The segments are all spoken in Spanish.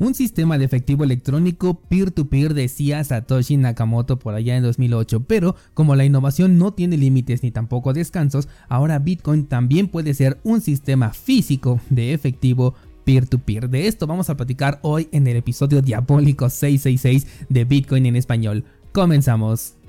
Un sistema de efectivo electrónico peer-to-peer decía Satoshi Nakamoto por allá en 2008, pero como la innovación no tiene límites ni tampoco descansos, ahora Bitcoin también puede ser un sistema físico de efectivo peer-to-peer. De esto vamos a platicar hoy en el episodio diabólico 666 de Bitcoin en español. Comenzamos.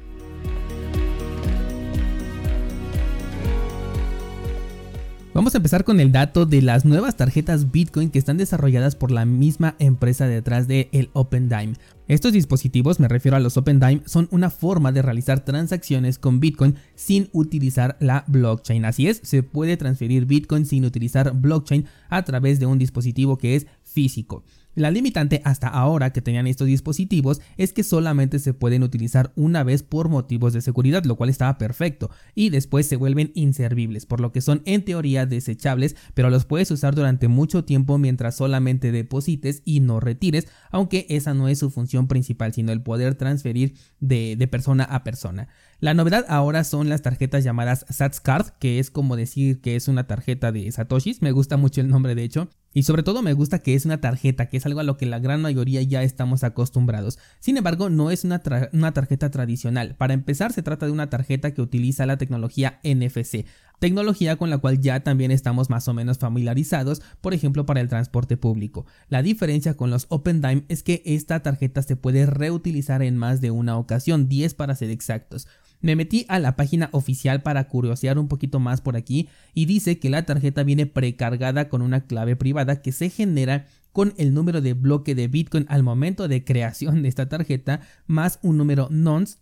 Vamos a empezar con el dato de las nuevas tarjetas Bitcoin que están desarrolladas por la misma empresa detrás de el OpenDime. Estos dispositivos, me refiero a los OpenDime, son una forma de realizar transacciones con Bitcoin sin utilizar la blockchain. Así es, se puede transferir Bitcoin sin utilizar blockchain a través de un dispositivo que es físico. La limitante hasta ahora que tenían estos dispositivos es que solamente se pueden utilizar una vez por motivos de seguridad, lo cual estaba perfecto, y después se vuelven inservibles, por lo que son en teoría desechables, pero los puedes usar durante mucho tiempo mientras solamente deposites y no retires, aunque esa no es su función principal, sino el poder transferir de, persona a persona. La novedad ahora son las tarjetas llamadas SatsCard, que es como decir que es una tarjeta de Satoshis, me gusta mucho el nombre de hecho, y sobre todo me gusta que es una tarjeta, que es algo a lo que la gran mayoría ya estamos acostumbrados. Sin embargo, no es una, tarjeta tradicional. Para empezar, se trata de una tarjeta que utiliza la tecnología NFC, tecnología con la cual ya también estamos más o menos familiarizados, por ejemplo para el transporte público. La diferencia con los OpenDime es que esta tarjeta se puede reutilizar en más de una ocasión, 10 para ser exactos. Me metí a la página oficial para curiosear un poquito más por aquí y dice que la tarjeta viene precargada con una clave privada que se genera con el número de bloque de Bitcoin al momento de creación de esta tarjeta más un número nonce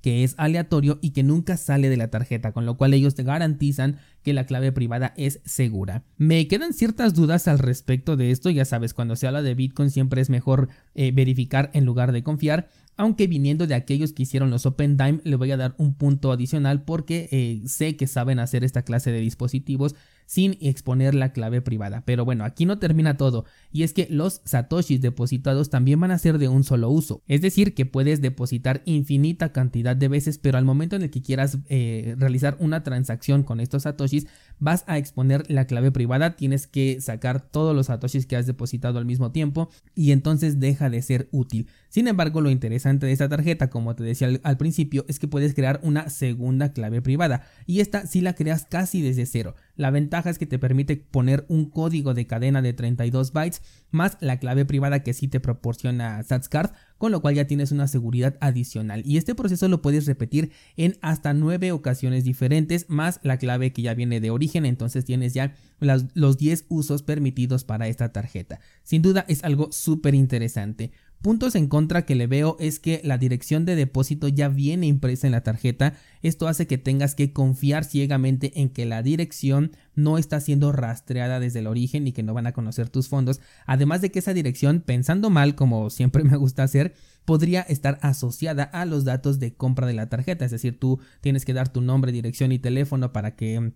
que es aleatorio y que nunca sale de la tarjeta, con lo cual ellos te garantizan que la clave privada es segura. Me quedan ciertas dudas al respecto de esto, ya sabes, cuando se habla de Bitcoin siempre es mejor eh, verificar en lugar de confiar, aunque viniendo de aquellos que hicieron los Open Dime le voy a dar un punto adicional porque eh, sé que saben hacer esta clase de dispositivos sin exponer la clave privada. Pero bueno, aquí no termina todo, y es que los satoshis depositados también van a ser de un solo uso, es decir, que puedes depositar infinita cantidad de veces, pero al momento en el que quieras eh, realizar una transacción con estos satoshis, vas a exponer la clave privada, tienes que sacar todos los satoshis que has depositado al mismo tiempo y entonces deja de ser útil. Sin embargo, lo interesante de esta tarjeta, como te decía al, principio, es que puedes crear una segunda clave privada y esta sí la creas casi desde cero. La ventaja es que te permite poner un código de cadena de 32 bytes más la clave privada que sí te proporciona SatsCard, con lo cual ya tienes una seguridad adicional. Y este proceso lo puedes repetir en hasta 9 ocasiones diferentes más la clave que ya viene de origen, entonces tienes ya los 10 usos permitidos para esta tarjeta. Sin duda es algo súper interesante. Puntos en contra que le veo es que la dirección de depósito ya viene impresa en la tarjeta. Esto hace que tengas que confiar ciegamente en que la dirección no está siendo rastreada desde el origen y que no van a conocer tus fondos. Además de que esa dirección, pensando mal como siempre me gusta hacer, podría estar asociada a los datos de compra de la tarjeta. Es decir, tú tienes que dar tu nombre, dirección y teléfono para que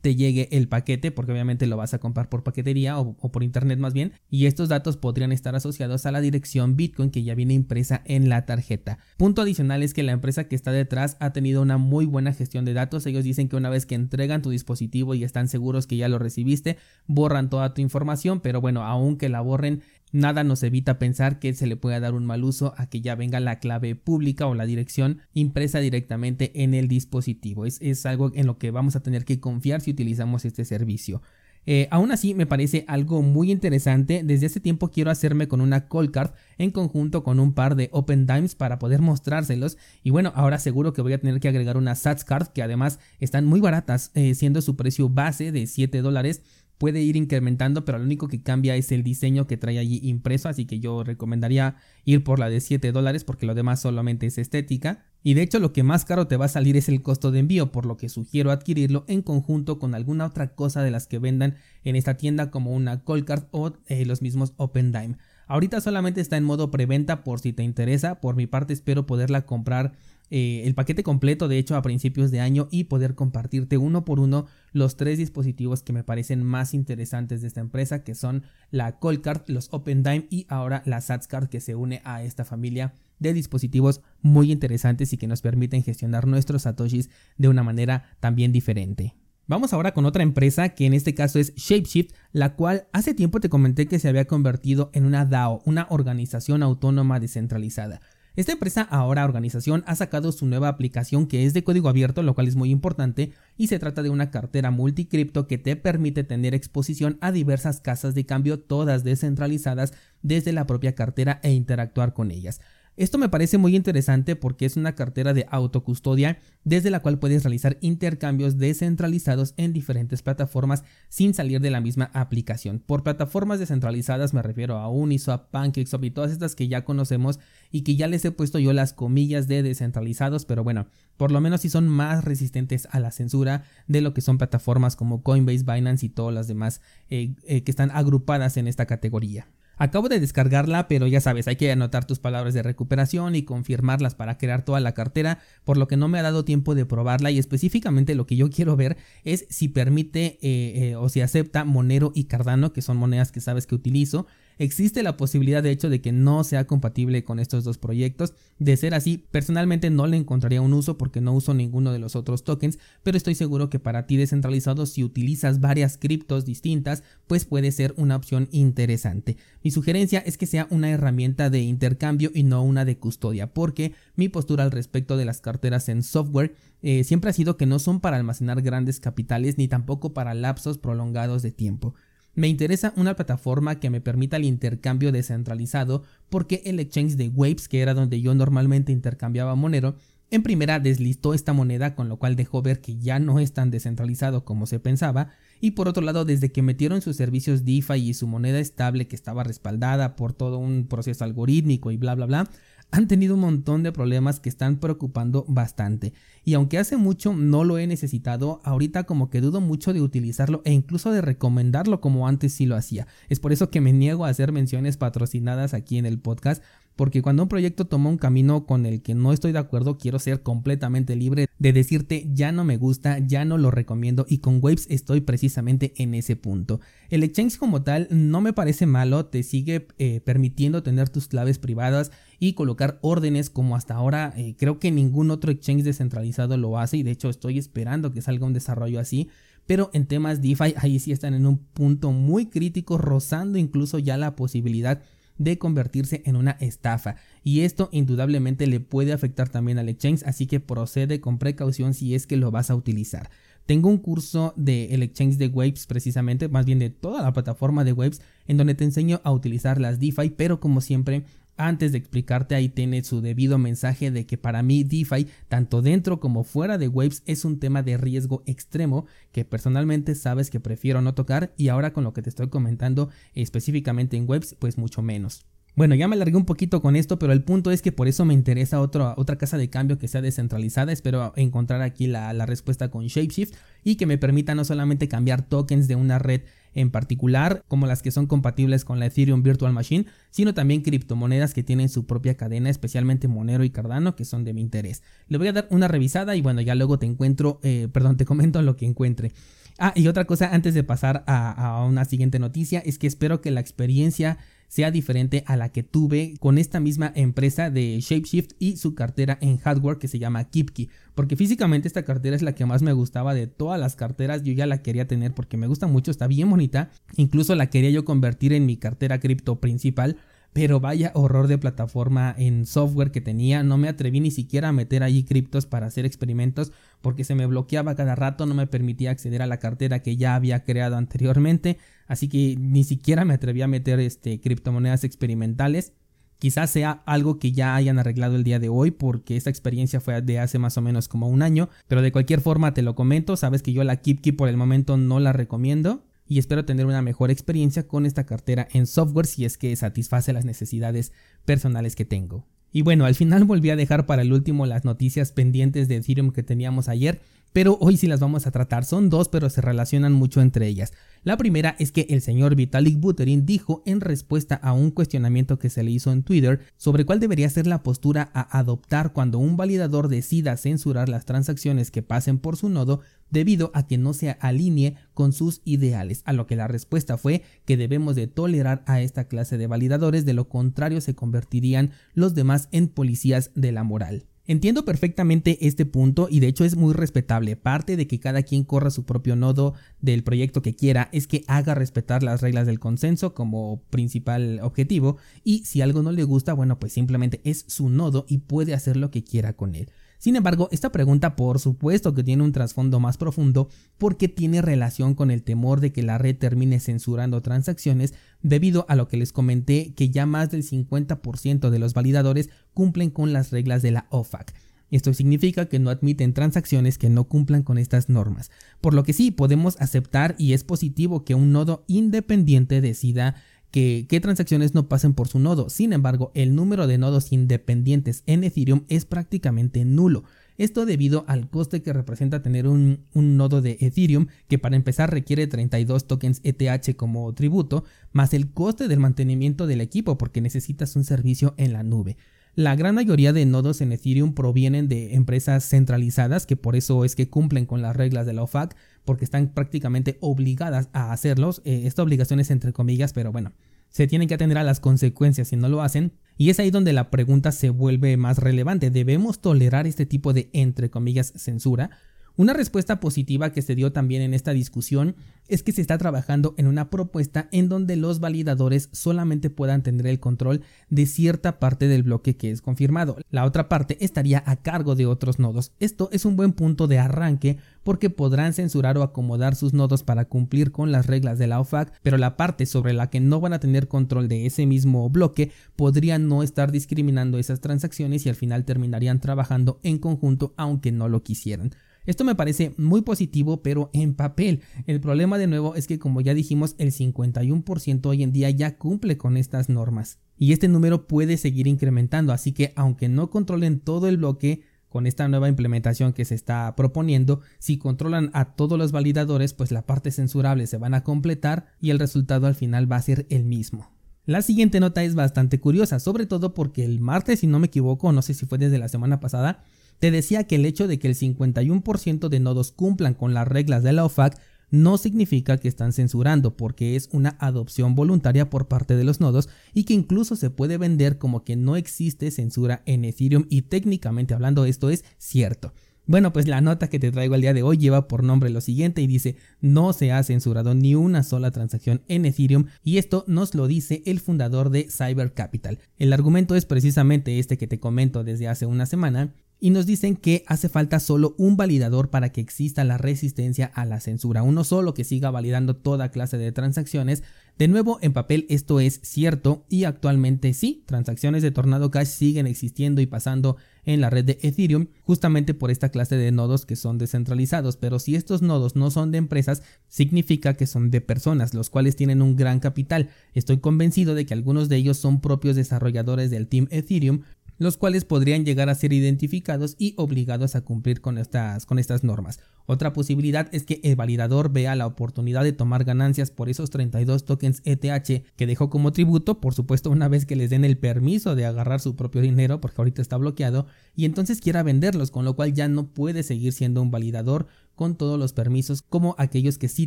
te llegue el paquete, porque obviamente lo vas a comprar por paquetería o, por internet más bien, y estos datos podrían estar asociados a la dirección Bitcoin que ya viene impresa en la tarjeta. Punto adicional es que la empresa que está detrás ha tenido una muy buena gestión de datos. Ellos dicen que una vez que entregan tu dispositivo y están seguros que ya lo recibiste, borran toda tu información, pero bueno, aunque la borren, Nada nos evita pensar que se le pueda dar un mal uso a que ya venga la clave pública o la dirección impresa directamente en el dispositivo. Es, algo en lo que vamos a tener que confiar si utilizamos este servicio. Eh, aún así me parece algo muy interesante. Desde hace tiempo quiero hacerme con una call card en conjunto con un par de Open Dimes para poder mostrárselos. Y bueno, ahora seguro que voy a tener que agregar una Sats card que además están muy baratas, eh, siendo su precio base de 7 dólares puede ir incrementando, pero lo único que cambia es el diseño que trae allí impreso, así que yo recomendaría ir por la de 7 dólares porque lo demás solamente es estética. Y de hecho lo que más caro te va a salir es el costo de envío, por lo que sugiero adquirirlo en conjunto con alguna otra cosa de las que vendan en esta tienda como una Card o eh, los mismos Open Dime. Ahorita solamente está en modo preventa por si te interesa, por mi parte espero poderla comprar eh, el paquete completo de hecho a principios de año y poder compartirte uno por uno los tres dispositivos que me parecen más interesantes de esta empresa que son la Card, los OpenDime y ahora la SatsCard que se une a esta familia de dispositivos muy interesantes y que nos permiten gestionar nuestros satoshis de una manera también diferente. Vamos ahora con otra empresa que en este caso es Shapeshift, la cual hace tiempo te comenté que se había convertido en una DAO, una organización autónoma descentralizada. Esta empresa, ahora organización, ha sacado su nueva aplicación que es de código abierto, lo cual es muy importante, y se trata de una cartera multicripto que te permite tener exposición a diversas casas de cambio, todas descentralizadas desde la propia cartera e interactuar con ellas. Esto me parece muy interesante porque es una cartera de autocustodia desde la cual puedes realizar intercambios descentralizados en diferentes plataformas sin salir de la misma aplicación. Por plataformas descentralizadas me refiero a Uniswap, PancakeSwap y todas estas que ya conocemos y que ya les he puesto yo las comillas de descentralizados, pero bueno, por lo menos si son más resistentes a la censura de lo que son plataformas como Coinbase, Binance y todas las demás eh, eh, que están agrupadas en esta categoría. Acabo de descargarla, pero ya sabes, hay que anotar tus palabras de recuperación y confirmarlas para crear toda la cartera, por lo que no me ha dado tiempo de probarla y específicamente lo que yo quiero ver es si permite eh, eh, o si acepta Monero y Cardano, que son monedas que sabes que utilizo, Existe la posibilidad de hecho de que no sea compatible con estos dos proyectos. De ser así, personalmente no le encontraría un uso porque no uso ninguno de los otros tokens, pero estoy seguro que para ti descentralizado si utilizas varias criptos distintas, pues puede ser una opción interesante. Mi sugerencia es que sea una herramienta de intercambio y no una de custodia, porque mi postura al respecto de las carteras en software eh, siempre ha sido que no son para almacenar grandes capitales ni tampoco para lapsos prolongados de tiempo. Me interesa una plataforma que me permita el intercambio descentralizado porque el exchange de Waves, que era donde yo normalmente intercambiaba Monero, en primera deslistó esta moneda con lo cual dejó ver que ya no es tan descentralizado como se pensaba y por otro lado desde que metieron sus servicios DeFi y su moneda estable que estaba respaldada por todo un proceso algorítmico y bla bla bla han tenido un montón de problemas que están preocupando bastante. Y aunque hace mucho no lo he necesitado, ahorita como que dudo mucho de utilizarlo e incluso de recomendarlo como antes sí lo hacía. Es por eso que me niego a hacer menciones patrocinadas aquí en el podcast, porque cuando un proyecto toma un camino con el que no estoy de acuerdo, quiero ser completamente libre de decirte ya no me gusta, ya no lo recomiendo y con Waves estoy precisamente en ese punto. El exchange como tal no me parece malo, te sigue eh, permitiendo tener tus claves privadas y colocar órdenes como hasta ahora eh, creo que ningún otro exchange descentralizado lo hace y de hecho estoy esperando que salga un desarrollo así. Pero en temas DeFi ahí sí están en un punto muy crítico, rozando incluso ya la posibilidad de convertirse en una estafa y esto indudablemente le puede afectar también al exchange así que procede con precaución si es que lo vas a utilizar. Tengo un curso de el exchange de Waves precisamente, más bien de toda la plataforma de Waves en donde te enseño a utilizar las DeFi, pero como siempre antes de explicarte ahí tiene su debido mensaje de que para mí DeFi, tanto dentro como fuera de Waves, es un tema de riesgo extremo que personalmente sabes que prefiero no tocar y ahora con lo que te estoy comentando específicamente en Waves, pues mucho menos. Bueno, ya me alargué un poquito con esto, pero el punto es que por eso me interesa otra casa de cambio que sea descentralizada. Espero encontrar aquí la, la respuesta con Shapeshift y que me permita no solamente cambiar tokens de una red en particular, como las que son compatibles con la Ethereum Virtual Machine, sino también criptomonedas que tienen su propia cadena, especialmente Monero y Cardano, que son de mi interés. Le voy a dar una revisada y bueno, ya luego te encuentro, eh, perdón, te comento lo que encuentre. Ah, y otra cosa antes de pasar a, a una siguiente noticia es que espero que la experiencia sea diferente a la que tuve con esta misma empresa de Shapeshift y su cartera en hardware que se llama Kipki. Porque físicamente esta cartera es la que más me gustaba de todas las carteras. Yo ya la quería tener porque me gusta mucho, está bien bonita. Incluso la quería yo convertir en mi cartera cripto principal pero vaya horror de plataforma en software que tenía, no me atreví ni siquiera a meter allí criptos para hacer experimentos porque se me bloqueaba cada rato, no me permitía acceder a la cartera que ya había creado anteriormente, así que ni siquiera me atreví a meter este criptomonedas experimentales. Quizás sea algo que ya hayan arreglado el día de hoy porque esta experiencia fue de hace más o menos como un año, pero de cualquier forma te lo comento, sabes que yo la KipKey por el momento no la recomiendo y espero tener una mejor experiencia con esta cartera en software si es que satisface las necesidades personales que tengo. Y bueno, al final volví a dejar para el último las noticias pendientes de Ethereum que teníamos ayer, pero hoy sí las vamos a tratar. Son dos, pero se relacionan mucho entre ellas. La primera es que el señor Vitalik Buterin dijo en respuesta a un cuestionamiento que se le hizo en Twitter sobre cuál debería ser la postura a adoptar cuando un validador decida censurar las transacciones que pasen por su nodo debido a que no se alinee con sus ideales, a lo que la respuesta fue que debemos de tolerar a esta clase de validadores, de lo contrario se convertirían los demás en policías de la moral. Entiendo perfectamente este punto y de hecho es muy respetable. Parte de que cada quien corra su propio nodo del proyecto que quiera es que haga respetar las reglas del consenso como principal objetivo y si algo no le gusta, bueno, pues simplemente es su nodo y puede hacer lo que quiera con él. Sin embargo, esta pregunta por supuesto que tiene un trasfondo más profundo porque tiene relación con el temor de que la red termine censurando transacciones debido a lo que les comenté que ya más del 50% de los validadores cumplen con las reglas de la OFAC. Esto significa que no admiten transacciones que no cumplan con estas normas, por lo que sí podemos aceptar y es positivo que un nodo independiente decida que transacciones no pasen por su nodo. Sin embargo, el número de nodos independientes en Ethereum es prácticamente nulo. Esto debido al coste que representa tener un, un, nodo de Ethereum que para empezar requiere 32 tokens ETH como tributo, más el coste del mantenimiento del equipo porque necesitas un servicio en la nube. La gran mayoría de nodos en Ethereum provienen de empresas centralizadas que por eso es que cumplen con las reglas de la OFAC porque están prácticamente obligadas a hacerlos. Eh, esta obligación es entre comillas, pero bueno, se tienen que atender a las consecuencias si no lo hacen. Y es ahí donde la pregunta se vuelve más relevante. ¿Debemos tolerar este tipo de entre comillas censura? Una respuesta positiva que se dio también en esta discusión es que se está trabajando en una propuesta en donde los validadores solamente puedan tener el control de cierta parte del bloque que es confirmado. La otra parte estaría a cargo de otros nodos. Esto es un buen punto de arranque porque podrán censurar o acomodar sus nodos para cumplir con las reglas de la OFAC, pero la parte sobre la que no van a tener control de ese mismo bloque podría no estar discriminando esas transacciones y al final terminarían trabajando en conjunto aunque no lo quisieran. Esto me parece muy positivo, pero en papel. El problema de nuevo es que como ya dijimos, el 51% hoy en día ya cumple con estas normas. Y este número puede seguir incrementando, así que aunque no controlen todo el bloque, con esta nueva implementación que se está proponiendo, si controlan a todos los validadores, pues la parte censurable se van a completar y el resultado al final va a ser el mismo. La siguiente nota es bastante curiosa, sobre todo porque el martes, si no me equivoco, no sé si fue desde la semana pasada, te decía que el hecho de que el 51% de nodos cumplan con las reglas de la OFAC no significa que están censurando porque es una adopción voluntaria por parte de los nodos y que incluso se puede vender como que no existe censura en Ethereum y técnicamente hablando esto es cierto. Bueno, pues la nota que te traigo al día de hoy lleva por nombre lo siguiente y dice no se ha censurado ni una sola transacción en Ethereum y esto nos lo dice el fundador de Cyber Capital. El argumento es precisamente este que te comento desde hace una semana y nos dicen que hace falta solo un validador para que exista la resistencia a la censura, uno solo que siga validando toda clase de transacciones. De nuevo, en papel esto es cierto y actualmente sí, transacciones de Tornado Cash siguen existiendo y pasando en la red de Ethereum justamente por esta clase de nodos que son descentralizados, pero si estos nodos no son de empresas, significa que son de personas, los cuales tienen un gran capital. Estoy convencido de que algunos de ellos son propios desarrolladores del Team Ethereum, los cuales podrían llegar a ser identificados y obligados a cumplir con estas, con estas normas. Otra posibilidad es que el validador vea la oportunidad de tomar ganancias por esos 32 tokens ETH que dejó como tributo, por supuesto una vez que les den el permiso de agarrar su propio dinero porque ahorita está bloqueado, y entonces quiera venderlos, con lo cual ya no puede seguir siendo un validador con todos los permisos como aquellos que sí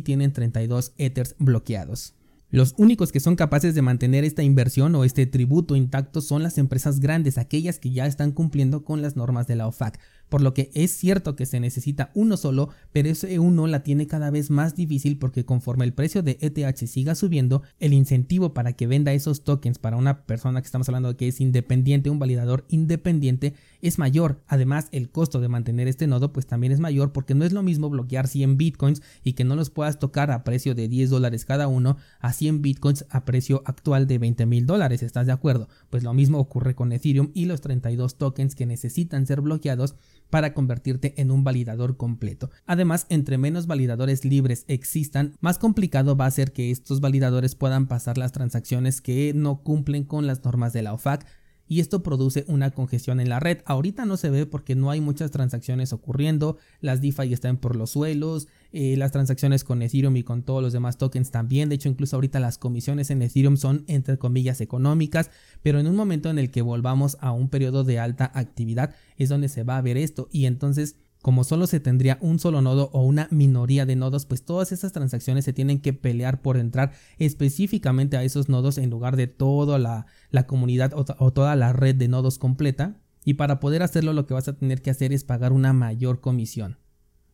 tienen 32 Ethers bloqueados. Los únicos que son capaces de mantener esta inversión o este tributo intacto son las empresas grandes, aquellas que ya están cumpliendo con las normas de la OFAC por lo que es cierto que se necesita uno solo, pero ese uno la tiene cada vez más difícil porque conforme el precio de ETH siga subiendo, el incentivo para que venda esos tokens para una persona que estamos hablando de que es independiente, un validador independiente, es mayor. Además, el costo de mantener este nodo pues también es mayor porque no es lo mismo bloquear 100 bitcoins y que no los puedas tocar a precio de 10 dólares cada uno a 100 bitcoins a precio actual de 20 mil dólares, ¿estás de acuerdo? Pues lo mismo ocurre con Ethereum y los 32 tokens que necesitan ser bloqueados para convertirte en un validador completo. Además, entre menos validadores libres existan, más complicado va a ser que estos validadores puedan pasar las transacciones que no cumplen con las normas de la OFAC y esto produce una congestión en la red. Ahorita no se ve porque no hay muchas transacciones ocurriendo, las DeFi están por los suelos, eh, las transacciones con Ethereum y con todos los demás tokens también, de hecho incluso ahorita las comisiones en Ethereum son entre comillas económicas, pero en un momento en el que volvamos a un periodo de alta actividad es donde se va a ver esto y entonces como solo se tendría un solo nodo o una minoría de nodos, pues todas esas transacciones se tienen que pelear por entrar específicamente a esos nodos en lugar de toda la, comunidad o, toda la red de nodos completa. y para poder hacerlo lo que vas a tener que hacer es pagar una mayor comisión.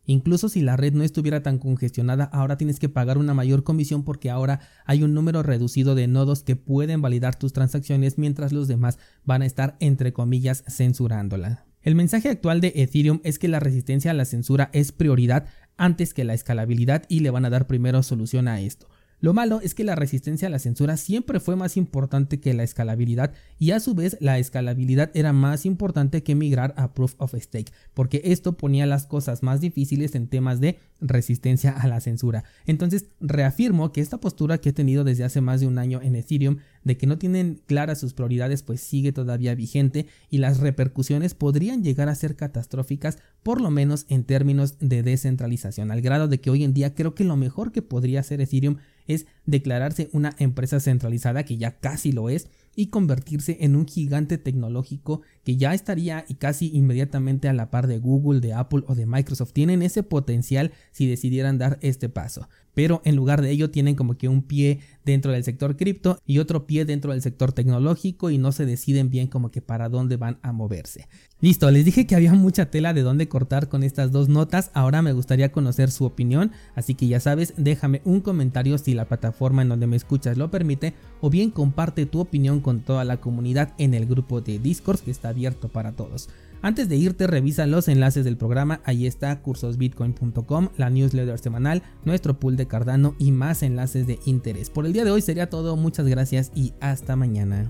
Incluso si la red no estuviera tan congestionada, ahora tienes que pagar una mayor comisión porque ahora hay un número reducido de nodos que pueden validar tus transacciones mientras los demás van a estar entre comillas censurándola. El mensaje actual de Ethereum es que la resistencia a la censura es prioridad antes que la escalabilidad y le van a dar primero solución a esto. Lo malo es que la resistencia a la censura siempre fue más importante que la escalabilidad y a su vez la escalabilidad era más importante que migrar a Proof of Stake, porque esto ponía las cosas más difíciles en temas de resistencia a la censura. Entonces reafirmo que esta postura que he tenido desde hace más de un año en Ethereum de que no tienen claras sus prioridades pues sigue todavía vigente y las repercusiones podrían llegar a ser catastróficas por lo menos en términos de descentralización al grado de que hoy en día creo que lo mejor que podría hacer Ethereum es declararse una empresa centralizada que ya casi lo es y convertirse en un gigante tecnológico que ya estaría y casi inmediatamente a la par de Google, de Apple o de Microsoft. Tienen ese potencial si decidieran dar este paso. Pero en lugar de ello tienen como que un pie dentro del sector cripto y otro pie dentro del sector tecnológico y no se deciden bien como que para dónde van a moverse. Listo, les dije que había mucha tela de dónde cortar con estas dos notas, ahora me gustaría conocer su opinión, así que ya sabes, déjame un comentario si la plataforma en donde me escuchas lo permite o bien comparte tu opinión con toda la comunidad en el grupo de Discord que está abierto para todos. Antes de irte, revisa los enlaces del programa. Ahí está cursosbitcoin.com, la newsletter semanal, nuestro pool de Cardano y más enlaces de interés. Por el día de hoy sería todo. Muchas gracias y hasta mañana.